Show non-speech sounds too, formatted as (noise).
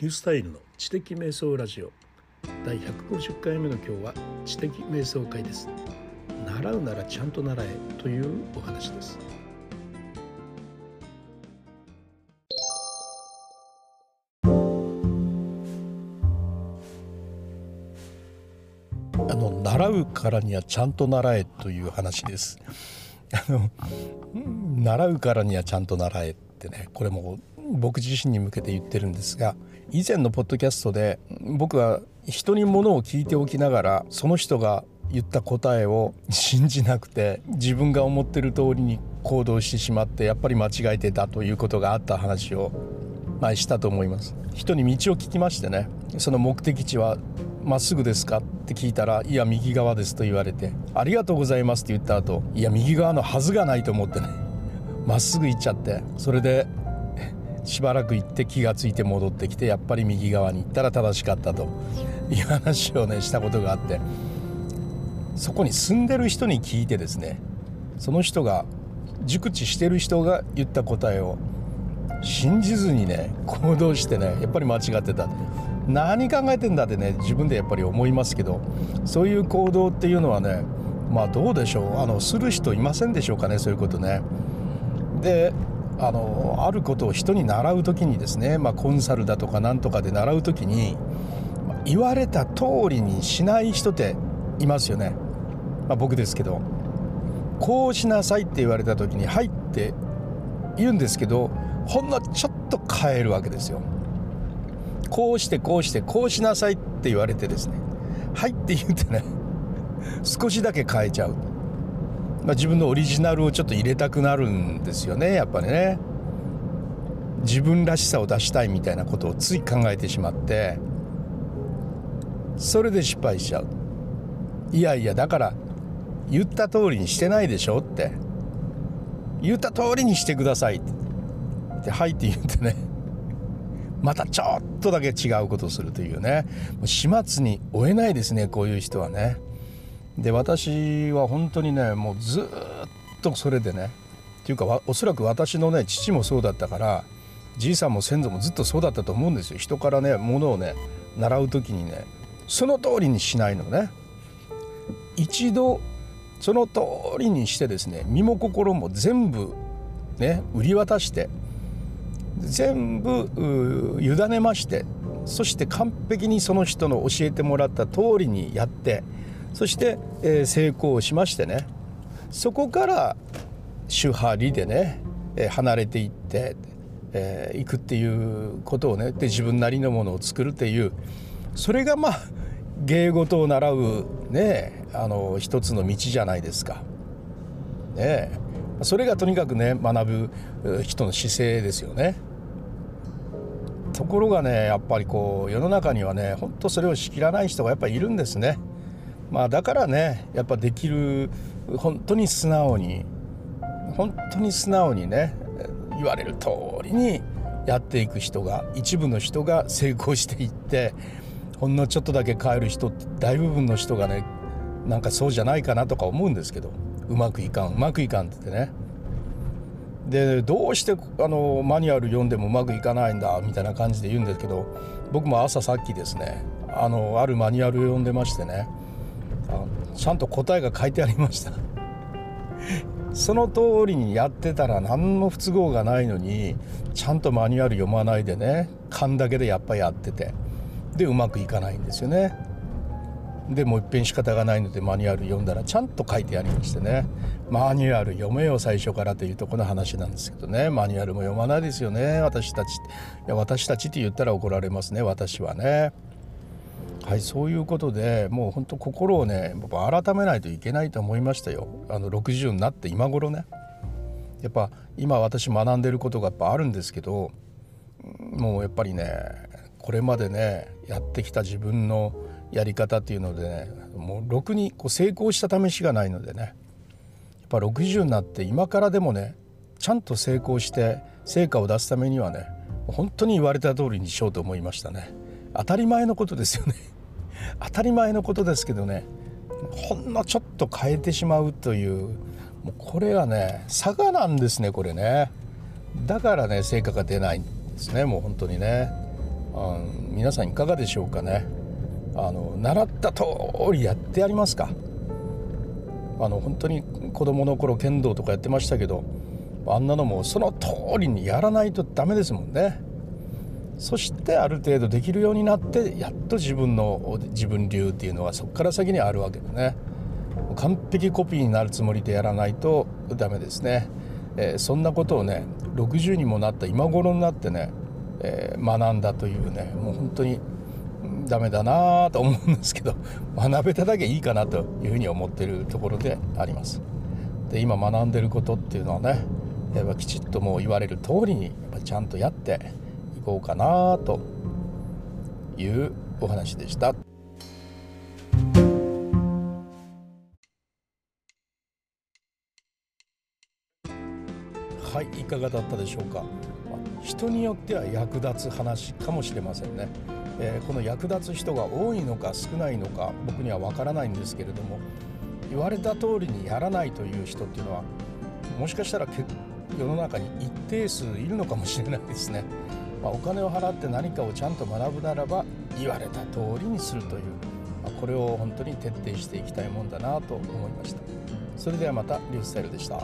ニュースタイルの知的瞑想ラジオ。第150回目の今日は知的瞑想会です。習うならちゃんと習えというお話です。あの習うからにはちゃんと習えという話です。あの習うからにはちゃんと習えってねこれも僕自身に向けて言ってるんですが以前のポッドキャストで僕は人にものを聞いておきながらその人が言った答えを (laughs) 信じなくて自分が思ってる通りに行動してしまってやっぱり間違えてたということがあった話を前したと思います。人に道を聞きましてねその目的地はまっすぐですかって聞いたらいや右側ですと言われてありがとうございますって言った後いや右側のはずがないと思ってねまっすぐ行っちゃってそれでしばらく行って気が付いて戻ってきてやっぱり右側に行ったら正しかったと (laughs) いう話をねしたことがあってそこに住んでる人に聞いてですねその人が熟知してる人が言った答えを信じずにね行動してねやっぱり間違ってた何考えてんだってね自分でやっぱり思いますけどそういう行動っていうのはねまあどうでしょうあのする人いませんでしょうかねそういうことね。であのあることを人に習う時にですね、まあ、コンサルだとかなんとかで習う時に言われた通りにしない人っていますよね、まあ、僕ですけどこうしなさいって言われた時に「はい」って言うんですけどほんのちょっと変えるわけですよ。こうしてこうしてこうしなさいって言われてですね「はい」って言ってね少しだけ変えちゃう。まあ、自分のオリジナルをちょっと入れたくなるんですよねやっぱりね。自分らしさを出したいみたいなことをつい考えてしまってそれで失敗しちゃう。いやいやだから言った通りにしてないでしょって。言った通りにしてくださいって「はい」って言ってねまたちょっとだけ違うことをするというね。始末に追えないですねこういう人はね。で私は本当にねもうずっとそれでねっていうかおそらく私のね父もそうだったからじいさんも先祖もずっとそうだったと思うんですよ。人からねものをね習う時にねその通りにしないのね。一度その通りにしてですね身も心も全部ね売り渡して全部委ねましてそして完璧にその人の教えてもらった通りにやってそして、えー、成功しましてねそこから手張りでね、えー、離れていって、えー、いくっていうことをねで自分なりのものを作るっていうそれがまあ芸事を習うねあの一つの道じゃないですか。ねそれがとにかくね学ぶ人の姿勢ですよね。ところがねやっぱりこう世の中にはねほんとそれをしきらない人がやっぱりいるんですね。まあだからねやっぱできる本当に素直に本当に素直にね言われる通りにやっていく人が一部の人が成功していってほんのちょっとだけ変える人って大部分の人がねなんかそうじゃないかなとか思うんですけどうまくいかんうまくいかんって言ってね。でどうしてあのマニュアル読んでもうまくいかないんだみたいな感じで言うんですけど僕も朝さっきですねあのあるマニュアルを読んでましてねちゃんと答えが書いてありました。(laughs) その通りにやってたら何の不都合がないのにちゃんとマニュアル読まないでね勘だけでやっぱやっててでうまくいかないんですよね。でもういっぺん仕方がないのでマニュアル読んだらちゃんと書いてありましてね。マニュアル読めよ最初からというとこの話なんですけどね。マニュアルも読まないですよね。私たちいや私たちって言ったら怒られますね私はね。はいそういうことでもう本当心をね改めないといけないと思いましたよ。あの60になって今頃ね。やっぱ今私学んでることがやっぱあるんですけどもうやっぱりねこれまでねやってきた自分のやり方っていうのでねもうろくにこう成功した試しがないのでね。やっぱ60になって今からでもねちゃんと成功して成果を出すためにはね本当に言われた通りにしようと思いましたね。当たり前のことですよね。当たり前のことですけどねほんのちょっと変えてしまうというもうこれはね差がなんですねこれね。だからね成果が出ないんですねもう本当にね。うん、皆さんいかがでしょうかね。あの習った通りやってやりますか。あの本当に子供の頃剣道とかやってましたけどあんなのもその通りにやらないとダメですもんね。そしてある程度できるようになってやっと自分の自分流っていうのはそこから先にあるわけでね。完璧コピーになるつもりでやらないとダメですね、えー、そんなことをね60にもなった今頃になってね、えー、学んだというねもう本当にダメだなと思うんですけど学べただけいいかなというふうに思っているところであります。で今学んでることっていうのはねやっぱきちっともう言われる通りにやっぱちゃんとやってこうかなというお話でした。はいいかがだったでしょうか。人によっては役立つ話かもしれませんね、えー、この役立つ人が多いのか少ないのか僕にはわからないんですけれども言われた通りにやらないという人っていうのはもしかしたら世の中に一定数いるのかもしれないですね、まあ、お金を払って何かをちゃんと学ぶならば言われた通りにするという、まあ、これを本当に徹底していきたいもんだなと思いました。それではまたリュースタイルでした。